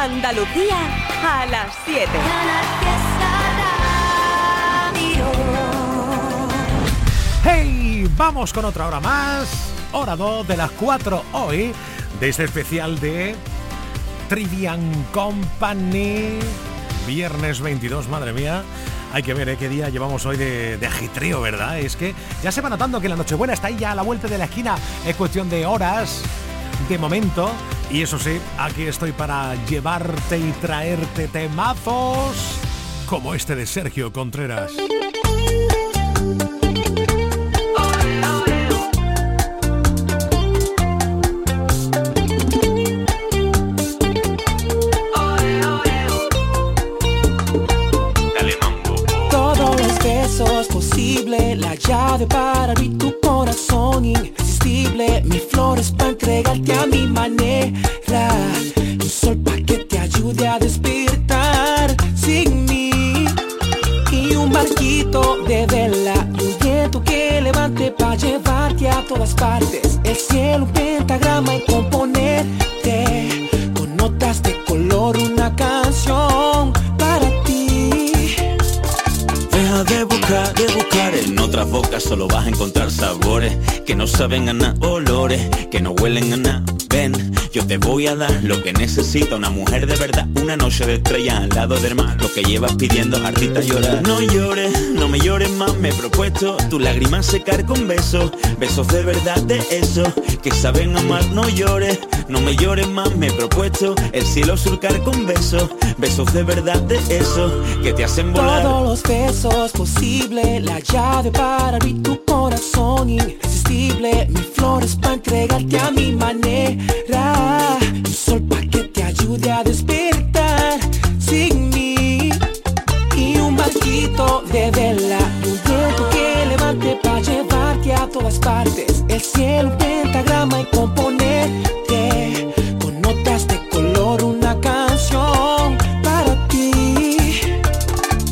Andalucía a las 7. ¡Hey! Vamos con otra hora más. Hora 2 de las 4 hoy de este especial de Trivian Company. Viernes 22, madre mía. Hay que ver ¿eh? qué día llevamos hoy de, de ¿verdad? Es que ya se va notando que la Nochebuena está ahí ya a la vuelta de la esquina. Es cuestión de horas, de momento. Y eso sí, aquí estoy para llevarte y traerte temazos como este de Sergio Contreras. la llave para abrir tu corazón irresistible, mis flores para entregarte a mi manera, un sol para que te ayude a despertar sin mí. Y un barquito de vela y un viento que levante para llevarte a todas partes, el cielo un pentagrama y componerte Bocas solo vas a encontrar sabores Que no saben a nada, olores Que no huelen a nada, ven Yo te voy a dar lo que necesita Una mujer de verdad, una noche de estrella Al lado del mar, lo que llevas pidiendo Ardita llorar. No llores, no me llores más Me he propuesto. Tus lágrimas secar con besos Besos de verdad de eso. Que saben amar, no llores No me llores más, me he propuesto. El cielo surcar con besos Besos de verdad de eso. Que te hacen volar. Todos los besos posible, la llave para abrir tu corazón irresistible, mis flores para entregarte a mi manera, un sol para que te ayude a despertar sin mí. Y un barquito de vela un viento que levante para llevarte a todas partes, el cielo un pentagrama y componerte con notas de color una canción para ti.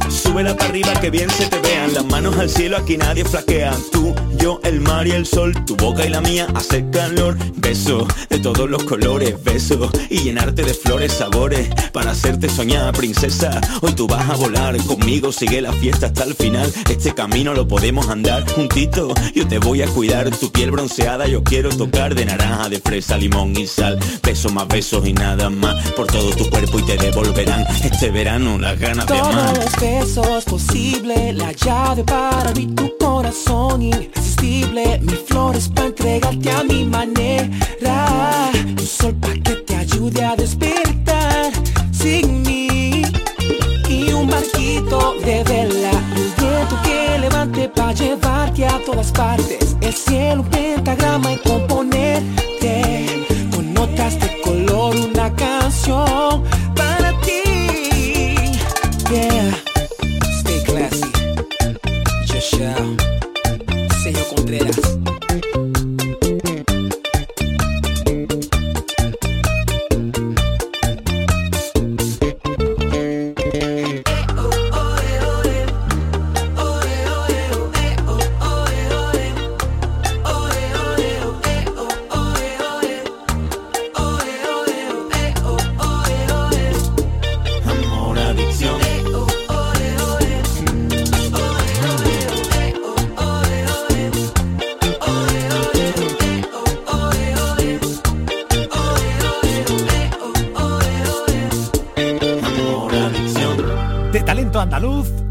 Súbela para arriba que bien se te vean. Las manos al cielo, aquí nadie flaquea. Tú, yo, el mar y el sol, tu boca y la mía hace calor. Beso de todos los colores, beso y llenarte de flores, sabores para hacerte soñar, princesa. Hoy tú vas a volar conmigo, sigue la fiesta hasta el final. Este camino lo podemos andar juntito. Yo te voy a cuidar, tu piel bronceada yo quiero tocar de naranja, de fresa, limón y sal. Besos más besos y nada más por todo tu cuerpo y te devolverán este verano las ganas de amar. Todos los besos posible, la llave para abrir tu corazón irresistible, mis flores para entregarte a mi manera, un sol para que te ayude a despertar sin mí. Y un barquito de vela, un viento que levante para llevarte a todas partes, el cielo un pentagrama y componerte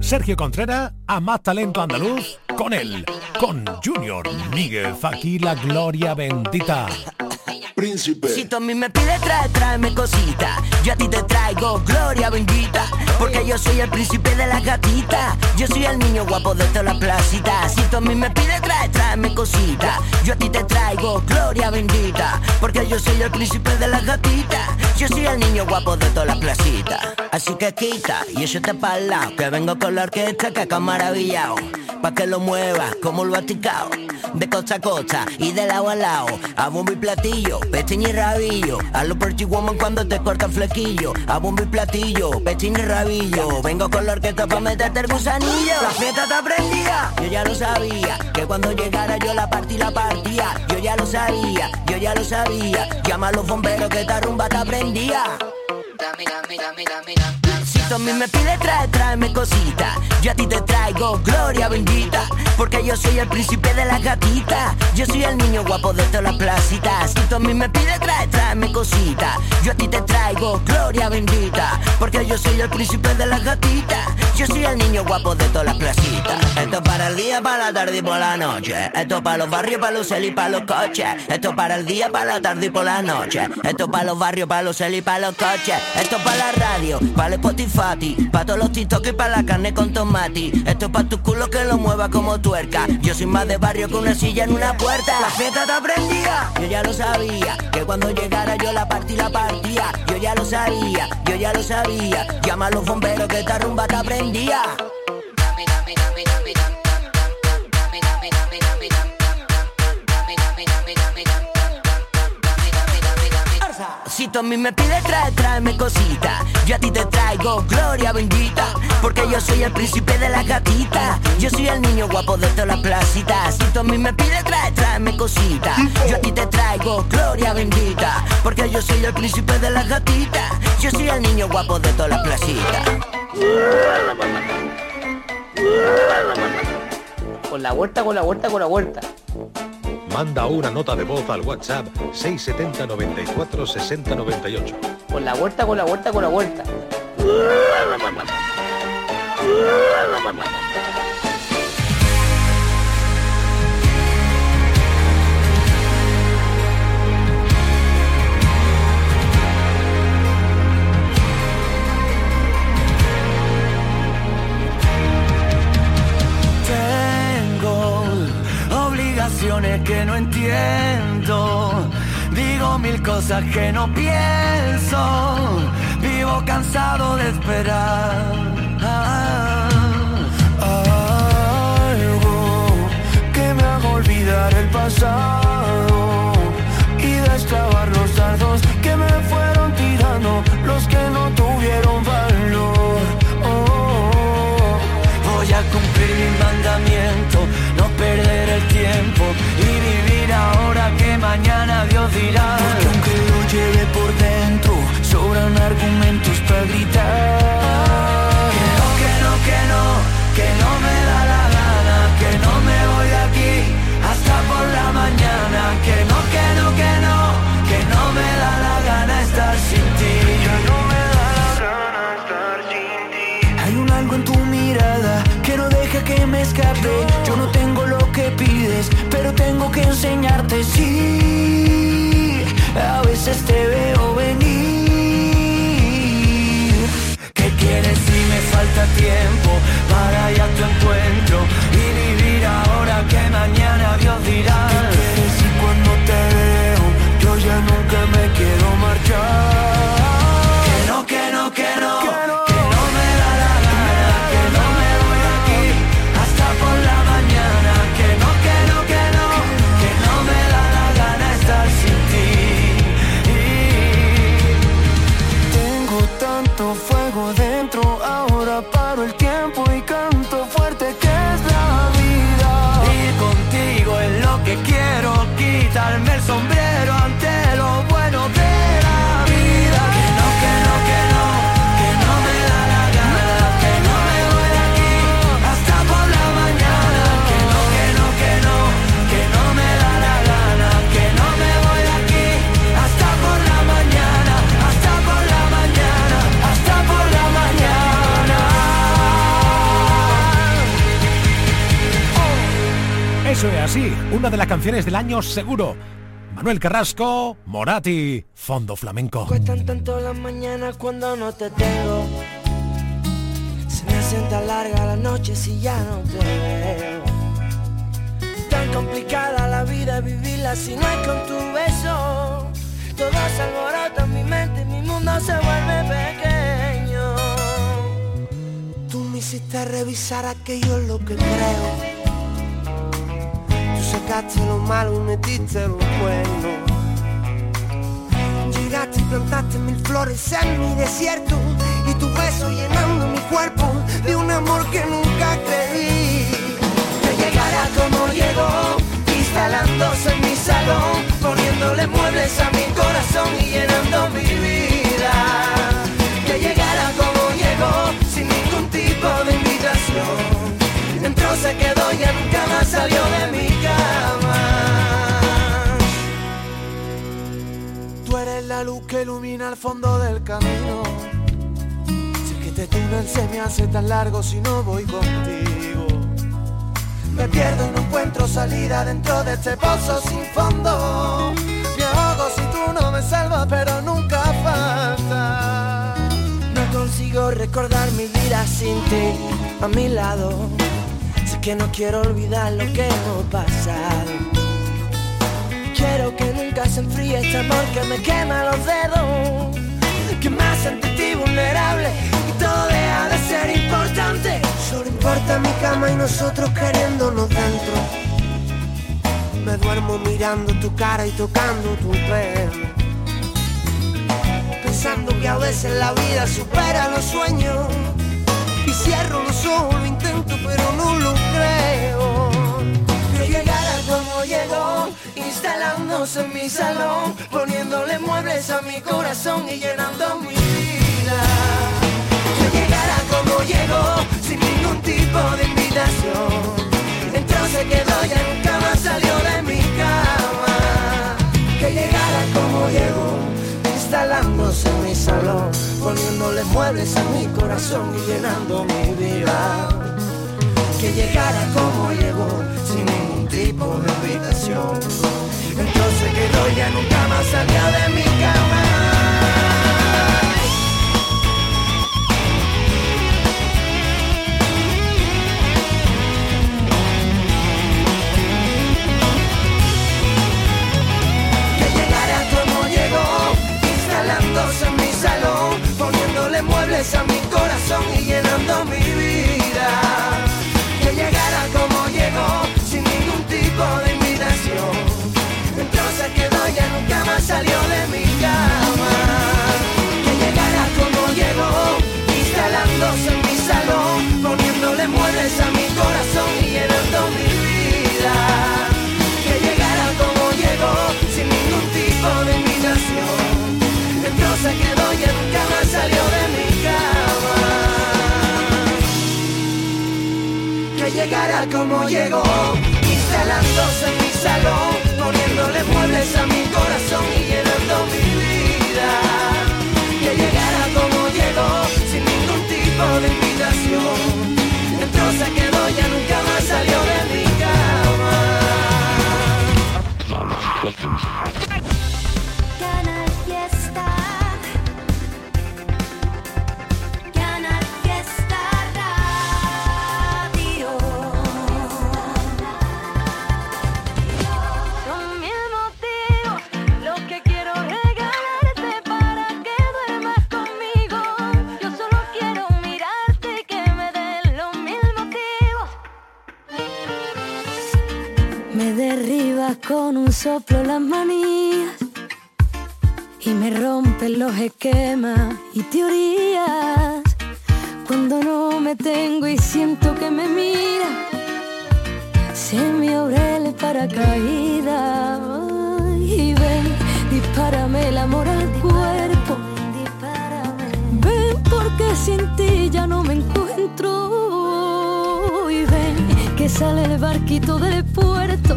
Sergio Contreras, a más talento andaluz, con él, con Junior Míguez, aquí la gloria bendita. Príncipe. Si tú a mí me pides trae, tráeme cosita. Yo a ti te traigo gloria bendita Porque yo soy el príncipe de las gatitas Yo soy el niño guapo de todas las placitas Si tú a mí me pides trae, tráeme cosita. Yo a ti te traigo gloria bendita Porque yo soy el príncipe de las gatitas Yo soy el niño guapo de todas las placitas Así que quita y échate para lado Que vengo con la orquesta que acá maravillado Pa' que lo muevas como lo aticao De costa a costa y de lado a lado. A bombo y platillo, pechín y rabillo. A lo pretty woman cuando te cortan flequillo. A bombo y platillo, pechín y rabillo. Vengo con la orquesta pa' meterte el gusanillo. La fiesta está prendida, yo ya lo sabía. Que cuando llegara yo la partí la partía. Yo ya lo sabía, yo ya lo sabía. Llama a los bomberos que esta rumba está prendida dame, dame, dame, dame, dame. Tú a mí me pides trae, tráeme cosita. Yo a ti te traigo gloria bendita Porque yo soy el príncipe de las gatitas Yo soy el niño guapo de todas las placitas. Si tú a mí me pides trae, tráeme cosita. Yo a ti te traigo gloria bendita Porque yo soy el príncipe de las gatitas Yo soy el niño guapo de todas las placitas. Esto para el día, para la tarde y por la noche. Esto para los barrios, para los y para los coches. Esto para el día, para la tarde y por la noche. Esto para los barrios, para los y para los coches. Esto para la radio, para el Spotify Para todos los TikTok y para la carne con tomate Esto es para tu culo que lo mueva como tuerca. Yo soy más de barrio que una silla en una puerta. La fiesta te aprendía, yo ya lo sabía Que cuando llegara yo la partí la partía. Yo ya lo sabía, yo ya lo sabía. Llama a los bomberos que esta rumba te aprendía tú a mí me pides trae, tráeme cosita. Yo a ti te traigo gloria bendita Porque yo soy el príncipe de las gatitas Yo soy el niño guapo de todas las placitas Si tú a mí me pides trae, tráeme cosita. Yo a ti te traigo gloria bendita Porque yo soy el príncipe de las gatitas Yo soy el niño guapo de todas las placitas Con la vuelta, con la vuelta, con la vuelta. Manda una nota de voz al WhatsApp 670 94 60 98. Con la vuelta, con la vuelta, con la vuelta. mil cosas que no pienso. Vivo cansado de esperar. Algo que me haga olvidar el pasado y destrabar los dardos que me fueron tirando los que no tuvieron valor. Oh, voy a cumplir mi mandamiento, no perder el tiempo y vivir ahora que mañana Dios dirá. Porque aunque lo lleve por dentro, sobran argumentos para gritar. Tiempo para ir tu encuentro Eso es así, una de las canciones del año seguro. Manuel Carrasco, Morati, Fondo Flamenco. Cuestan tanto las mañanas cuando no te tengo. Se me hacen tan larga la noche si ya no te veo. Tan complicada la vida vivirla si no es con tu beso. Todo se alborota en mi mente, mi mundo se vuelve pequeño. Tú me hiciste revisar aquello lo que creo. Sacaste lo malo y metiste lo bueno. Llegaste y plantaste mil flores en mi desierto y tu beso llenando mi cuerpo de un amor que nunca creí. Que llegará como llegó, instalándose en mi salón, poniéndole muebles a mi corazón y llenando mi vida. Que llegara como llegó, sin ningún tipo de invitación. Entró, se quedó y nunca más salió de mí. La luz que ilumina el fondo del camino. Sé que este túnel se me hace tan largo si no voy contigo. Me pierdo y no encuentro salida dentro de este pozo sin fondo. Me ahogo si tú no me salvas, pero nunca falta. No consigo recordar mi vida sin ti a mi lado. Sé que no quiero olvidar lo que hemos pasado. Quiero que nunca se enfríe este amor que me quema los dedos. Que me hace ante ti vulnerable y todo deja de ser importante. Solo importa mi cama y nosotros queriéndonos dentro. Me duermo mirando tu cara y tocando tu pelo. Pensando que a veces la vida supera los sueños. Y cierro los ojos, lo intento, pero no lo creo. Instalándose en mi salón, poniéndole muebles a mi corazón y llenando mi vida. Que llegara como llegó, sin ningún tipo de invitación. Entró, se quedó, ya nunca más salió de mi cama. Que llegara como llegó, instalándose en mi salón, poniéndole muebles a mi corazón y llenando mi vida. Que llegara como llegó, sin tipo de invitación. Entonces quedó, ya nunca más salió de mi cama. que llegara como llegó, instalándose en mi salón, poniéndole muebles a mi corazón y llenando mi salió de mi cama. Que llegara como llegó, instalándose en mi salón, poniéndole muebles a mi corazón y llenando mi vida que llegara como llegó, sin ningún tipo de invitación. Entonces quedó y nunca más salió de mi cama. Que llegara como llegó, instalándose en mi salón, poniéndole muebles a mi corazón y llenando mi vida. Que llegara como llegó, sin ningún tipo de invitación. Entonces quedó y nunca más salió de mi cama. Los esquemas y teorías. Cuando no me tengo y siento que me mira, se me abre el paracaídas. Y ven, dispárame el amor al cuerpo. Ven porque sin ti ya no me encuentro. Y ven que sale el barquito del puerto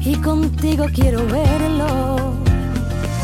y contigo quiero verlo.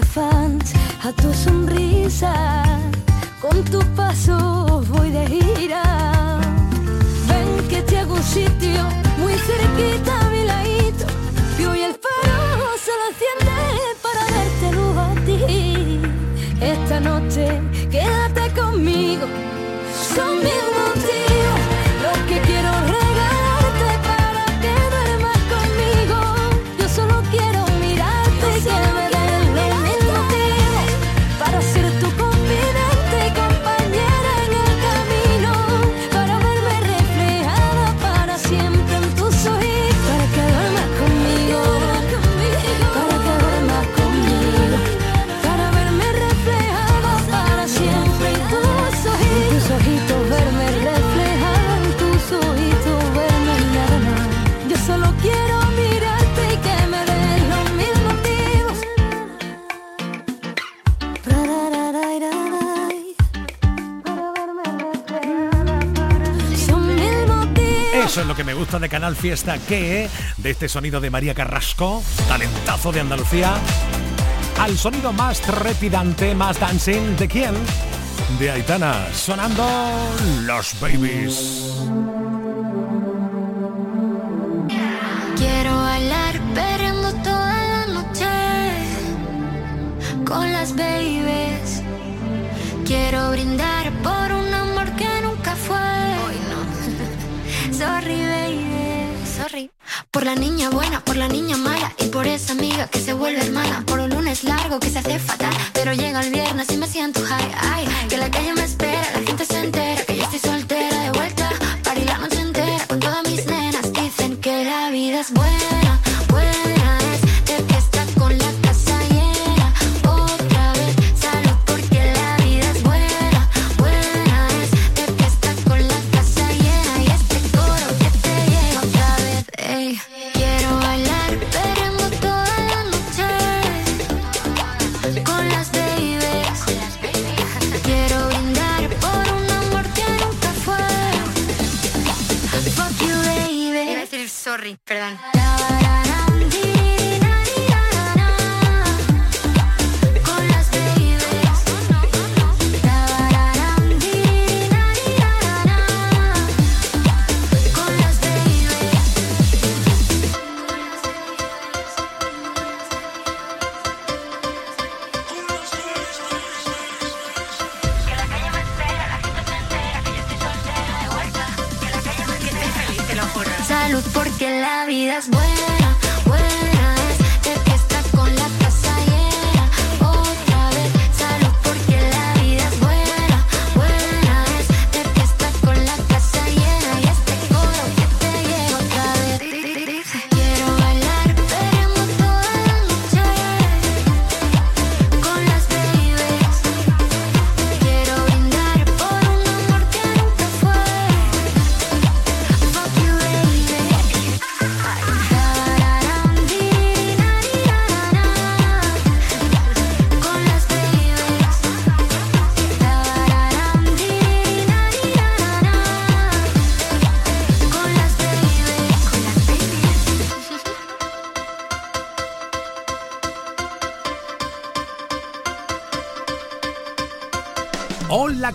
a tu sonrisa. Con tus pasos de Canal Fiesta que de este sonido de María Carrasco, talentazo de Andalucía, al sonido más trepidante, más dancing de quién? De Aitana, sonando Los Babies. Quiero bailar perreando toda la noche con las babies. Quiero brindar Por la niña buena, por la niña mala y por esa amiga que se vuelve hermana. Por un lunes largo que se hace fatal,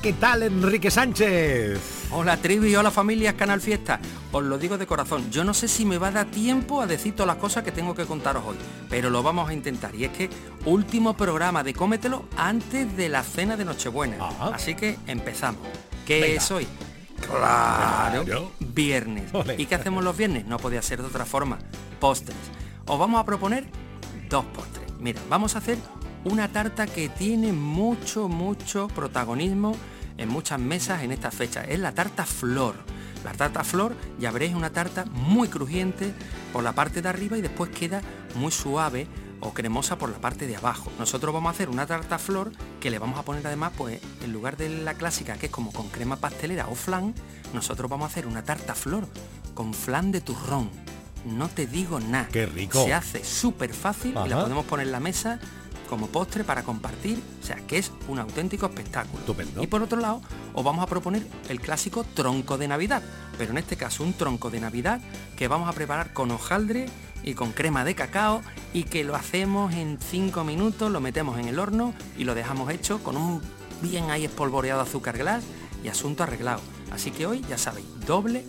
¿qué tal Enrique Sánchez? Hola Trivi, hola familia Canal Fiesta. Os lo digo de corazón, yo no sé si me va a dar tiempo a decir todas las cosas que tengo que contaros hoy, pero lo vamos a intentar. Y es que último programa de Cómetelo antes de la cena de Nochebuena. Así que empezamos. ¿Qué es hoy? Claro, viernes. ¿Y qué hacemos los viernes? No podía ser de otra forma. Postres. Os vamos a proponer dos postres. Mira, vamos a hacer una tarta que tiene mucho, mucho protagonismo en muchas mesas en esta fecha. Es la tarta flor. La tarta flor, ya veréis, una tarta muy crujiente por la parte de arriba y después queda muy suave o cremosa por la parte de abajo. Nosotros vamos a hacer una tarta flor que le vamos a poner además, pues en lugar de la clásica que es como con crema pastelera o flan, nosotros vamos a hacer una tarta flor con flan de turrón. No te digo nada. Qué rico. Se hace súper fácil y la podemos poner en la mesa como postre para compartir, o sea, que es un auténtico espectáculo. Y por otro lado, os vamos a proponer el clásico tronco de Navidad, pero en este caso un tronco de Navidad que vamos a preparar con hojaldre y con crema de cacao y que lo hacemos en 5 minutos, lo metemos en el horno y lo dejamos hecho con un bien ahí espolvoreado azúcar glass y asunto arreglado. Así que hoy, ya sabéis, doble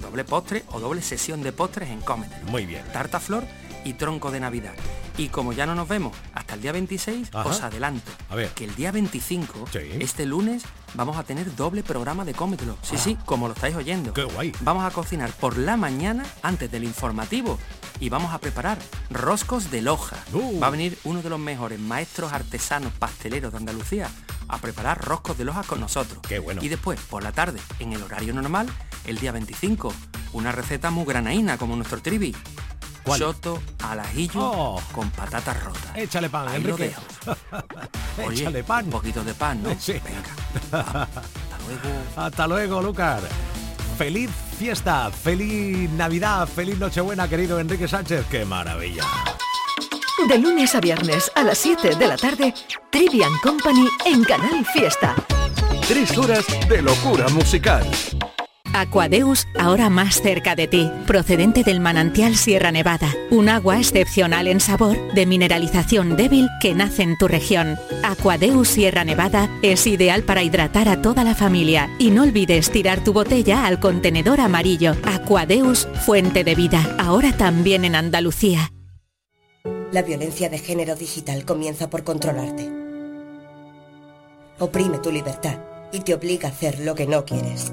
doble postre o doble sesión de postres en Comet. Muy bien. Tarta flor y tronco de Navidad. Y como ya no nos vemos hasta el día 26, Ajá. os adelanto A ver. que el día 25, Sí. este lunes, vamos a tener doble programa de Cómetelo. Sí, sí, como lo estáis oyendo. Ah. Qué guay. Vamos a cocinar por la mañana antes del informativo y vamos a preparar roscos de loja. Uh. Va a venir uno de los mejores maestros artesanos pasteleros de Andalucía a preparar roscos de loja con nosotros. Qué bueno. Y después, por la tarde, en el horario normal, el día 25, una receta muy granaína como nuestro trivi. ¿Cuál? Choto al ajillo Oh. con patatas rotas. Échale pan, Ahí lo Enrique. dejo. Oye, Échale pan. Un poquito de pan, ¿no? Sí. Venga. va, Hasta luego. Hasta luego, Lucas. Feliz fiesta, feliz Navidad, feliz Nochebuena, querido Enrique Sánchez. ¡Qué maravilla! De lunes a viernes a las 7 de la tarde, Trivian Company en Canal Fiesta. Tres horas de locura musical. Aquadeus, ahora más cerca de ti, procedente del manantial Sierra Nevada, un agua excepcional en sabor, de mineralización débil que nace en tu región. Aquadeus Sierra Nevada es ideal para hidratar a toda la familia y no olvides tirar tu botella al contenedor amarillo. Aquadeus, fuente de vida, ahora también en Andalucía. La violencia de género digital comienza por controlarte. Oprime tu libertad y te obliga a hacer lo que no quieres.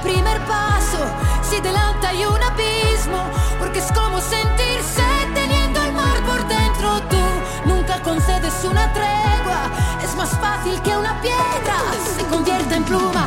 primer paso si delante hay un abismo, porque es como sentirse teniendo el mar por dentro. Tú nunca concedes una tregua, es más fácil que una piedra se convierta en pluma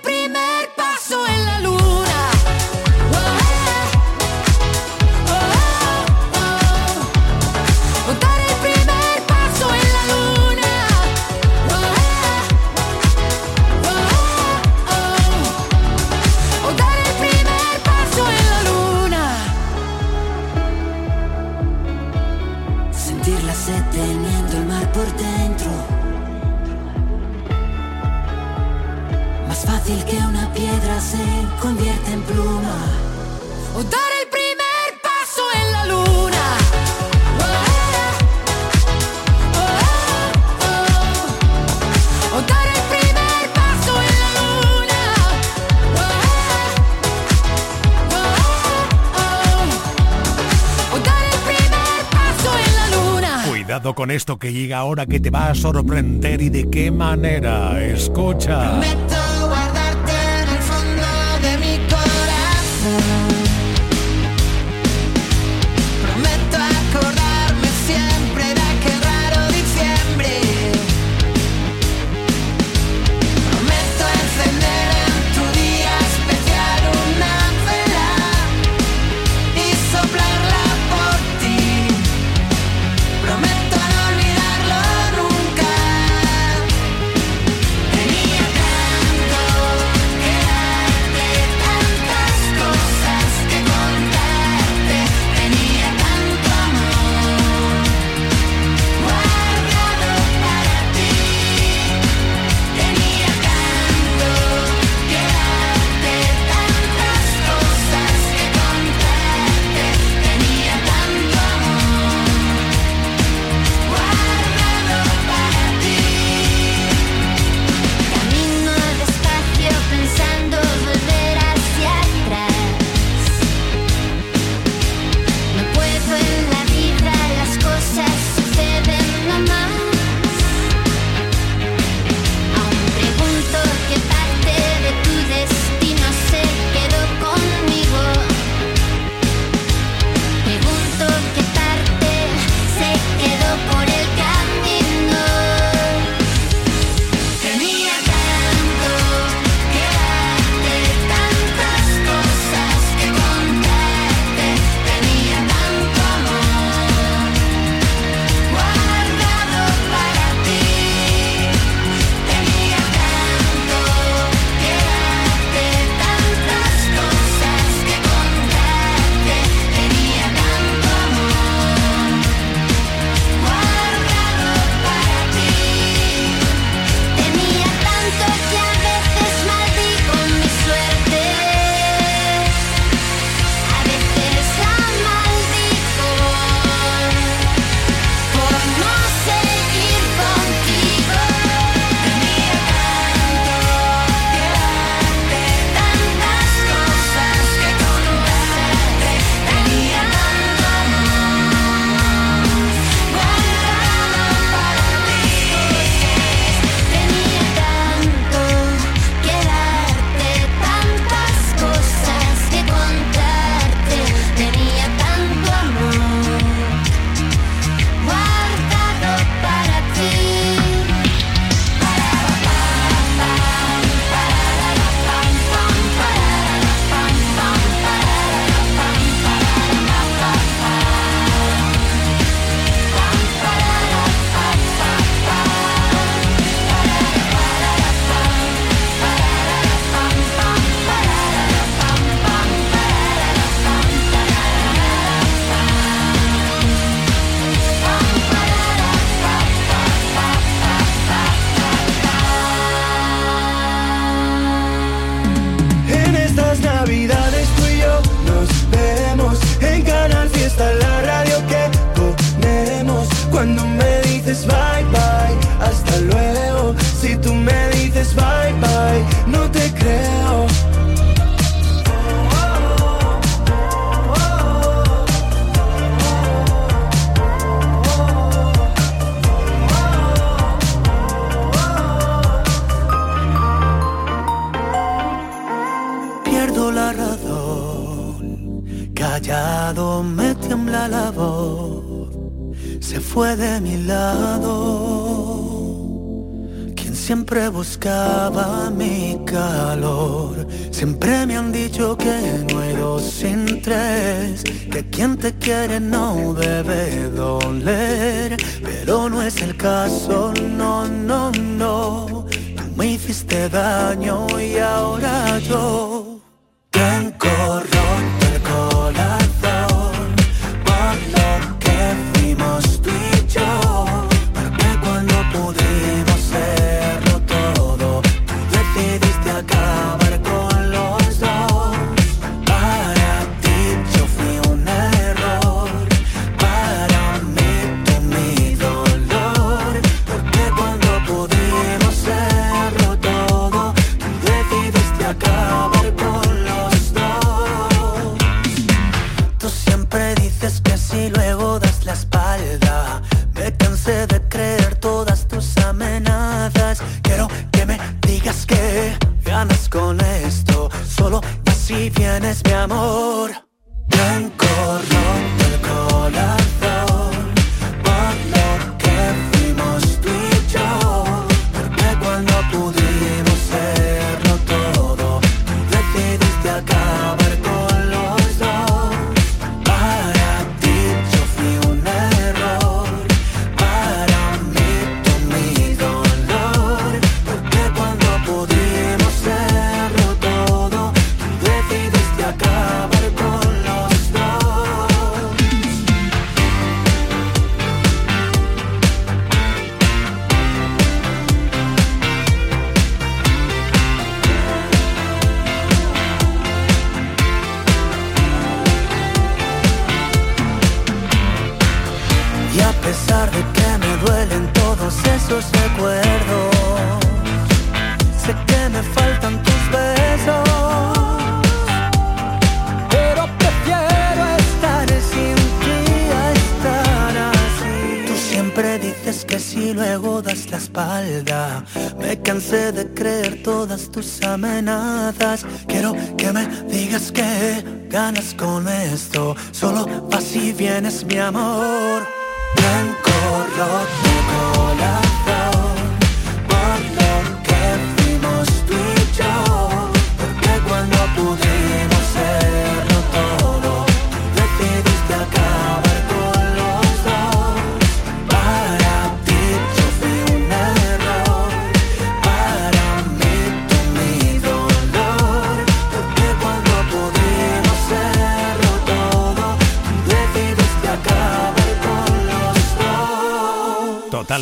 con esto que llega ahora que te va a sorprender y de qué manera. Escucha.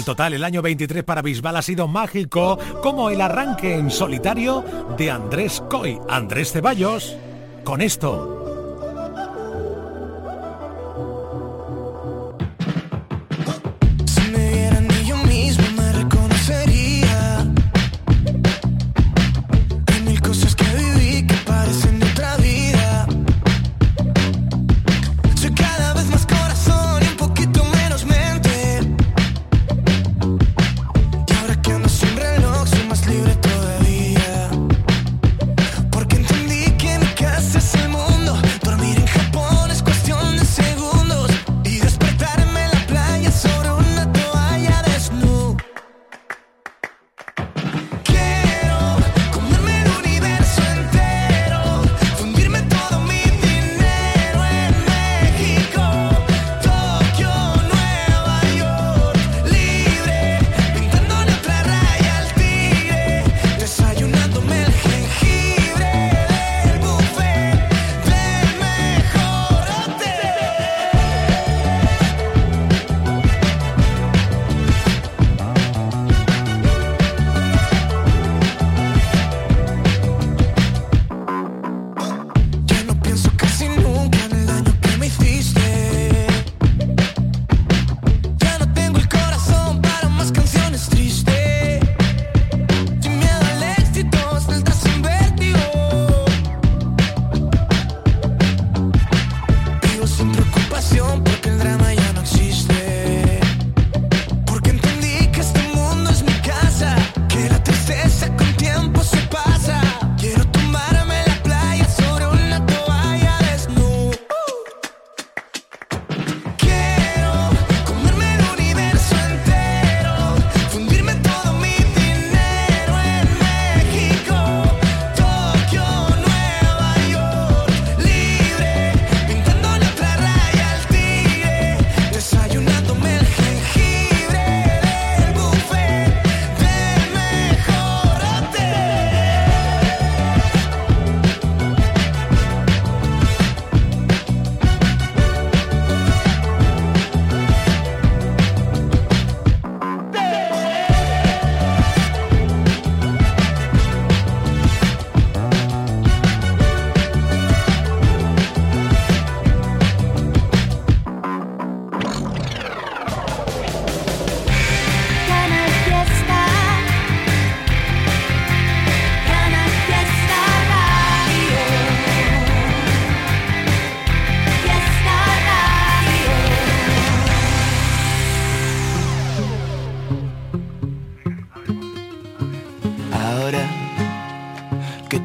total, el año 23 para Bisbal ha sido mágico, como el arranque en solitario de Andrés Coy, Andrés Ceballos, con esto.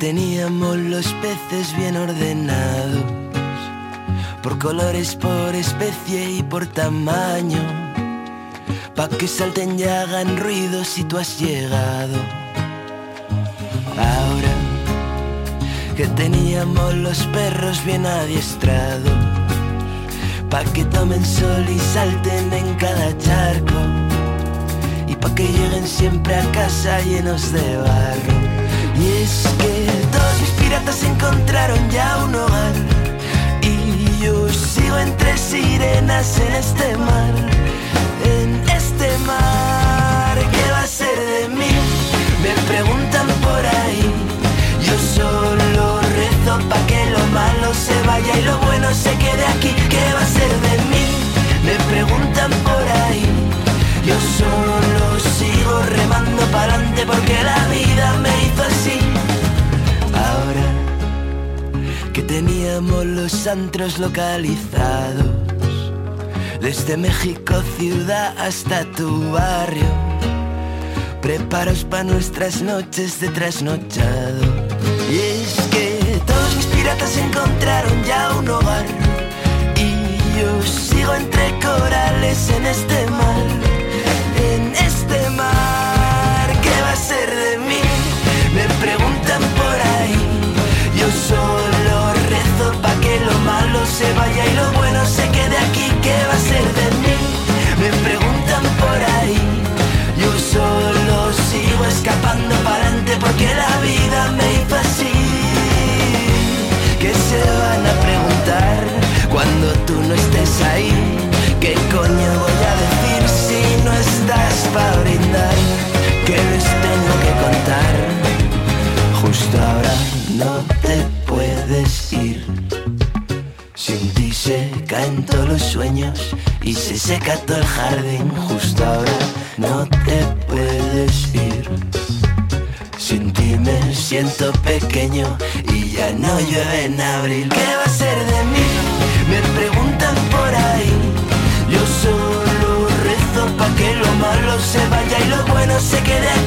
Teníamos los peces bien ordenados, por colores, por especie y por tamaño, pa' que salten y hagan ruido si tú has llegado. Ahora que teníamos los perros bien adiestrados, pa' que tomen sol y salten en cada charco, y pa' que lleguen siempre a casa llenos de barro. Y es que todos mis piratas encontraron ya un hogar, y yo sigo entre sirenas en este mar, en este mar. ¿Qué va a ser de mí? Me preguntan por ahí. Yo solo rezo pa' que lo malo se vaya y lo bueno se quede aquí. ¿Qué va a ser de mí? Me preguntan por ahí. Yo solo sigo remando para adelante porque la vida me hizo teníamos los antros localizados, desde México ciudad hasta tu barrio. Preparos para nuestras noches de trasnochado. Y es que todos mis piratas encontraron ya un hogar. Y yo sigo entre corales en este mar. Se vaya y lo bueno se quede aquí. ¿Qué va a ser de mí? Me preguntan por ahí. Yo solo sigo escapando para adelante porque la vida me hizo así. ¿Qué se van a preguntar cuando tú no estés ahí? ¿Qué coño voy a decir si no estás para todos los sueños y se seca todo el jardín. Justo ahora no te puedes ir. Sin siento pequeño y ya no llueve en abril. ¿Qué va a ser de mí? Me preguntan por ahí. Yo solo rezo pa' que lo malo se vaya y lo bueno se quede aquí.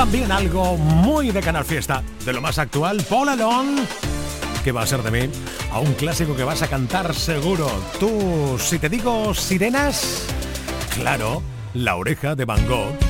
También algo muy de Canal Fiesta, de lo más actual, Paul Alon. ¿Qué va a ser de mí? A un clásico que vas a cantar seguro. Tú, si te digo sirenas, claro, la oreja de Van Gogh.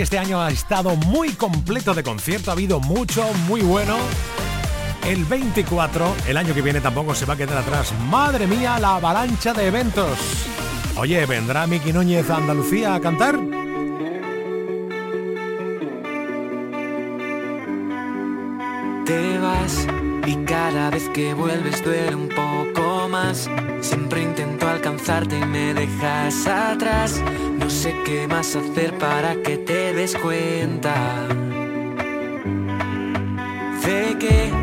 este año ha estado muy completo de concierto, ha habido mucho, muy bueno. El 24, el año que viene tampoco se va a quedar atrás. Madre mía, la avalancha de eventos. Oye, ¿vendrá Miki Núñez a Andalucía a cantar? Te vas y cada vez que vuelves duele un poco más. Siempre intento alcanzarte y me dejas atrás. No sé qué más hacer para que te des cuenta. De que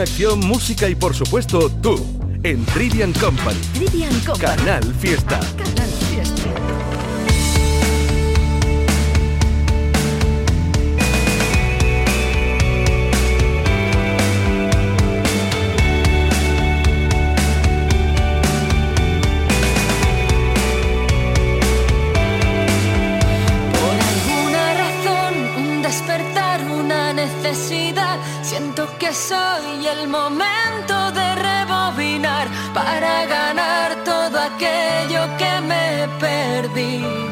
acción, música y por supuesto tú, en Trivian Company. Trivian Company. Canal Fiesta. Canal Fiesta. soy el momento de rebobinar para ganar todo aquello que me perdí.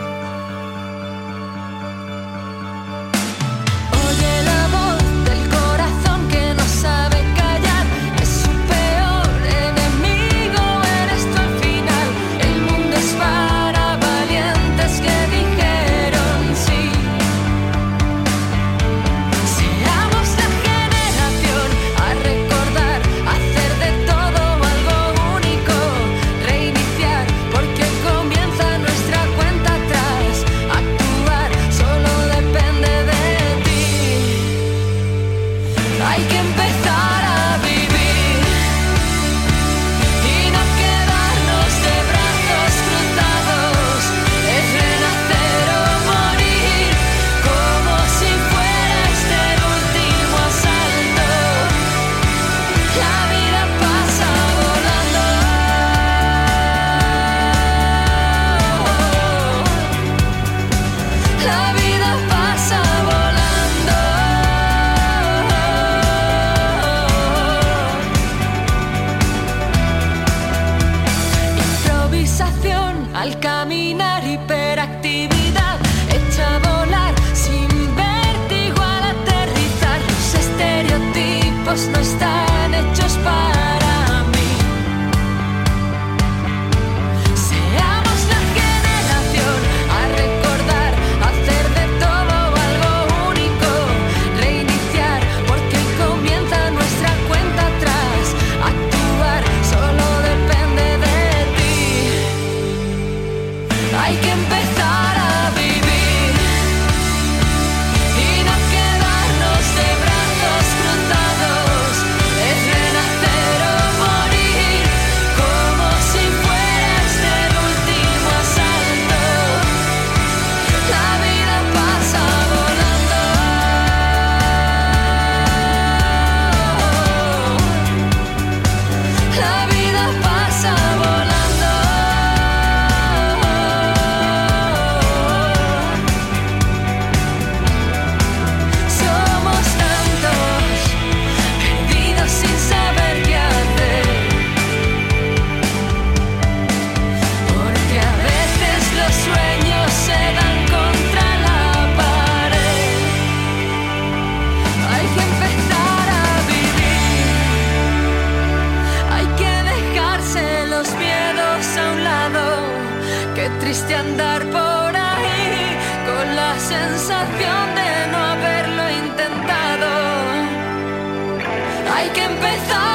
Hay que empezar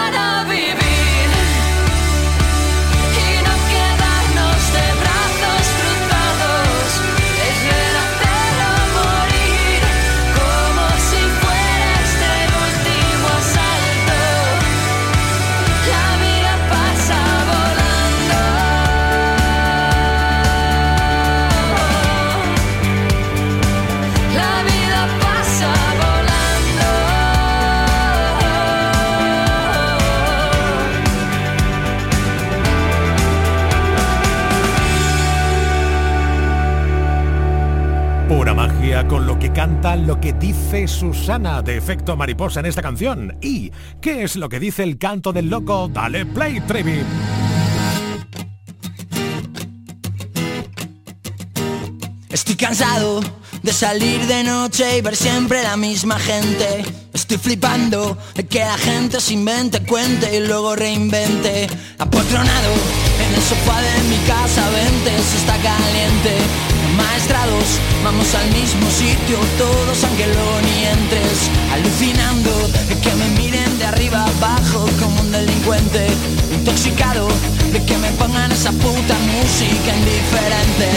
Con lo que canta, lo que dice Susana de efecto mariposa en esta canción. ¿Y qué es lo que dice el canto del loco? Dale play, Trevi. Estoy cansado de salir de noche y ver siempre la misma gente. Estoy flipando de que la gente se invente, cuente y luego reinvente. Apotronado en el sofá de mi casa, vente, se está caliente. Maestrados, vamos al mismo sitio, todos aunque luego ni entres. Alucinando de que me miren de arriba abajo como un delincuente. Intoxicado de que me pongan esa puta música indiferente.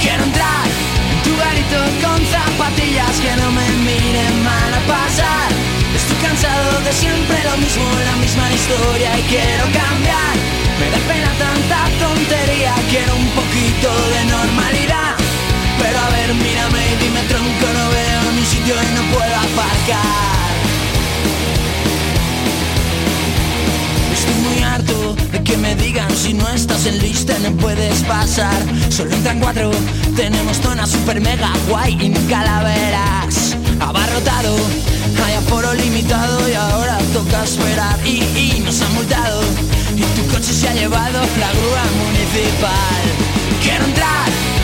Quiero entrar en tu garito con zapatillas que no me miren mal a pasar. Estoy cansado de siempre lo mismo, la misma historia y quiero cambiar. Me da pena tanta tontería, quiero un poquito de normalidad. Pero a ver, mírame y dime tronco, no veo ni sitio y no puedo aparcar. Estoy muy harto de que me digan si no estás en lista no puedes pasar. Solo entran cuatro, tenemos zona super mega guay y calaveras. Abarrotado, hay aforo limitado y ahora toca esperar. Y, y nos han multado y tu coche se ha llevado la grúa municipal. Quiero entrar en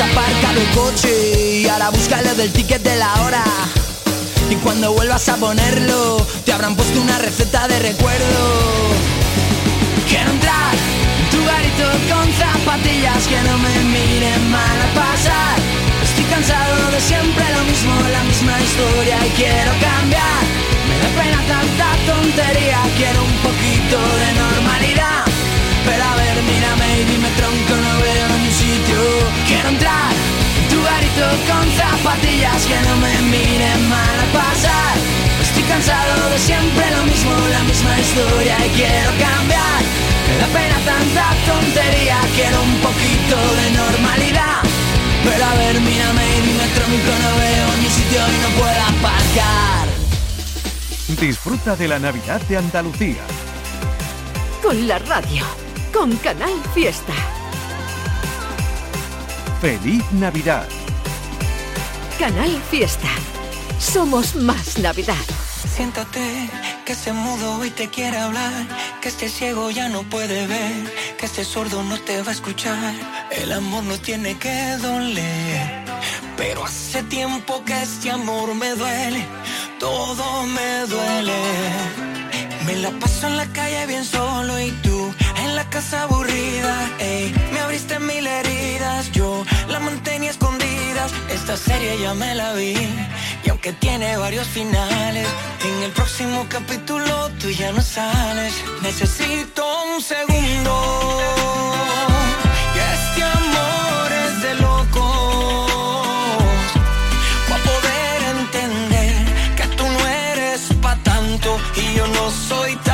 Aparcado el coche y ahora búscale del ticket de la hora. Y cuando vuelvas a ponerlo, te habrán puesto una receta de recuerdo. Quiero entrar en tu garito con zapatillas que no me miren mal a pasar. Estoy cansado de siempre lo mismo, la misma historia y quiero cambiar. Me da pena tanta tontería, quiero un poquito de normalidad. Pero a ver, mírame y dime tronco, Quiero entrar en tu garito con zapatillas que no me miren mal a pasar. Estoy cansado de siempre lo mismo, la misma historia y quiero cambiar. Me da pena tanta tontería, quiero un poquito de normalidad. Pero a ver, mírame y mi metro micro no veo ni sitio y no puedo aparcar. Disfruta de la Navidad de Andalucía. Con la radio, con Canal Fiesta. Feliz Navidad. Canal Fiesta. Somos más Navidad. Siéntate, que se mudo y te quiere hablar, que este ciego ya no puede ver, que este sordo no te va a escuchar. El amor no tiene que doler, pero hace tiempo que este amor me duele, todo me duele. Me la paso en la calle bien solo y tú la casa aburrida, ey, me abriste mil heridas, yo la mantenía escondidas, esta serie ya me la vi y aunque tiene varios finales, en el próximo capítulo tú ya no sales. Necesito un segundo. Y este amor es de locos. Para poder entender que tú no eres pa' tanto y yo no soy tampoco.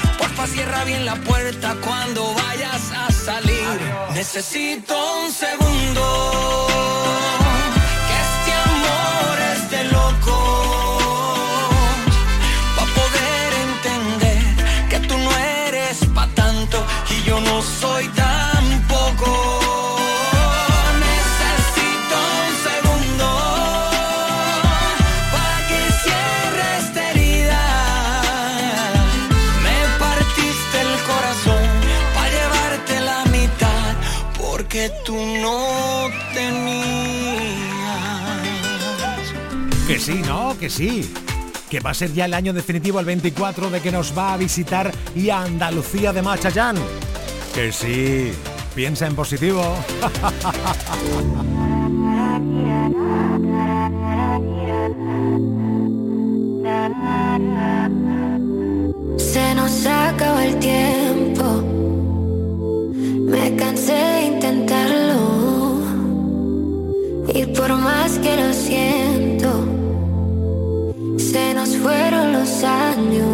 Porfa, cierra bien la puerta cuando vayas a salir. Necesito un segundo. Sí. Que va a ser ya el año definitivo, el 24, de que nos va a visitar y a Andalucía de Machayán. Que sí. Piensa en positivo. Se nos acaba el tiempo. Me cansé de intentarlo. Y por más que lo siento, fueron los años.